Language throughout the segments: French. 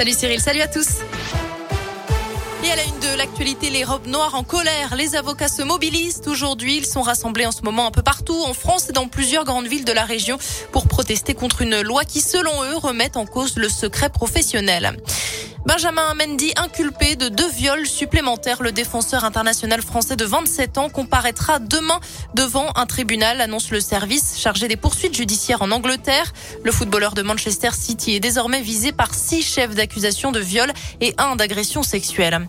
Salut Cyril, salut à tous. Et à la une de l'actualité, les robes noires en colère. Les avocats se mobilisent aujourd'hui. Ils sont rassemblés en ce moment un peu partout en France et dans plusieurs grandes villes de la région pour protester contre une loi qui, selon eux, remet en cause le secret professionnel. Benjamin Mendy inculpé de deux viols supplémentaires. Le défenseur international français de 27 ans comparaîtra demain devant un tribunal, annonce le service chargé des poursuites judiciaires en Angleterre. Le footballeur de Manchester City est désormais visé par six chefs d'accusation de viol et un d'agression sexuelle.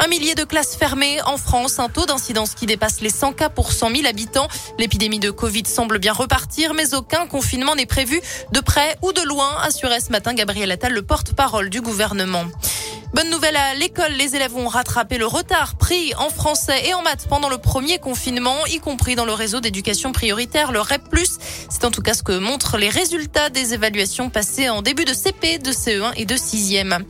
Un millier de classes fermées en France, un taux d'incidence qui dépasse les 100 cas pour 100 000 habitants. L'épidémie de Covid semble bien repartir, mais aucun confinement n'est prévu de près ou de loin, assurait ce matin Gabriel Attal, le porte-parole du gouvernement. Bonne nouvelle à l'école, les élèves ont rattrapé le retard pris en français et en maths pendant le premier confinement, y compris dans le réseau d'éducation prioritaire, le REP+. C'est en tout cas ce que montrent les résultats des évaluations passées en début de CP, de CE1 et de 6e.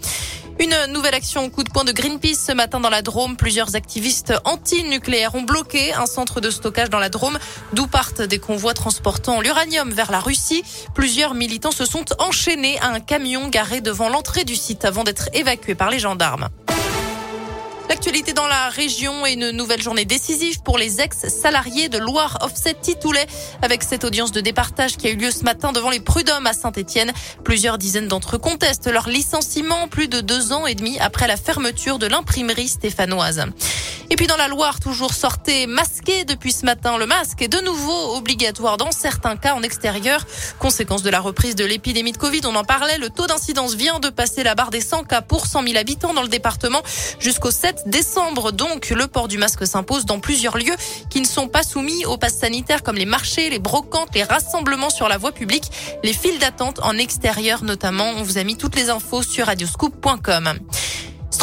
Une nouvelle action au coup de poing de Greenpeace ce matin dans la Drôme. Plusieurs activistes anti-nucléaires ont bloqué un centre de stockage dans la Drôme, d'où partent des convois transportant l'uranium vers la Russie. Plusieurs militants se sont enchaînés à un camion garé devant l'entrée du site avant d'être évacués par les gendarmes. L'actualité dans la région est une nouvelle journée décisive pour les ex-salariés de Loire Offset Titoulet avec cette audience de départage qui a eu lieu ce matin devant les prud'hommes à Saint-Etienne. Plusieurs dizaines d'entre eux contestent leur licenciement plus de deux ans et demi après la fermeture de l'imprimerie stéphanoise. Et puis dans la Loire, toujours sortez masqué depuis ce matin. Le masque est de nouveau obligatoire dans certains cas en extérieur. Conséquence de la reprise de l'épidémie de Covid, on en parlait. Le taux d'incidence vient de passer la barre des 100 cas pour 100 000 habitants dans le département jusqu'au 7 décembre. Donc le port du masque s'impose dans plusieurs lieux qui ne sont pas soumis au pass sanitaire comme les marchés, les brocantes, les rassemblements sur la voie publique, les files d'attente en extérieur notamment. On vous a mis toutes les infos sur radioscoop.com.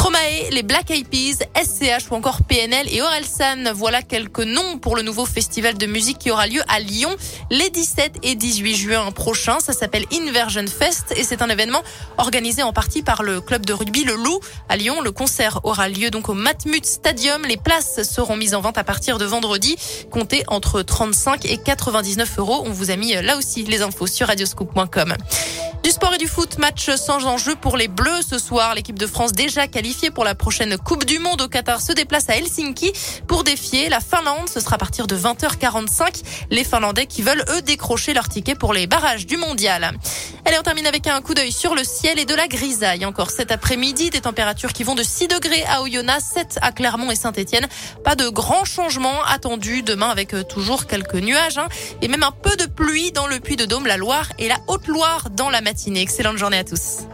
Stromae, les Black Eyed Peas, SCH ou encore PNL et Orelsan. Voilà quelques noms pour le nouveau festival de musique qui aura lieu à Lyon les 17 et 18 juin prochains. Ça s'appelle Inversion Fest et c'est un événement organisé en partie par le club de rugby Le Loup à Lyon. Le concert aura lieu donc au Matmut Stadium. Les places seront mises en vente à partir de vendredi. Comptez entre 35 et 99 euros. On vous a mis là aussi les infos sur radioscoop.com. Du sport et du foot, match sans enjeu pour les Bleus ce soir. L'équipe de France déjà qualifiée pour la prochaine Coupe du Monde au Qatar se déplace à Helsinki pour défier la Finlande. Ce sera à partir de 20h45. Les Finlandais qui veulent eux décrocher leur ticket pour les barrages du mondial. Allez, on termine avec un coup d'œil sur le ciel et de la grisaille. Encore cet après-midi, des températures qui vont de 6 degrés à Oyonnax, 7 à Clermont et Saint-Etienne. Pas de grands changements attendus demain avec euh, toujours quelques nuages hein, et même un peu de pluie dans le Puy-de-Dôme, la Loire et la Haute-Loire dans la matinée. Excellente journée à tous.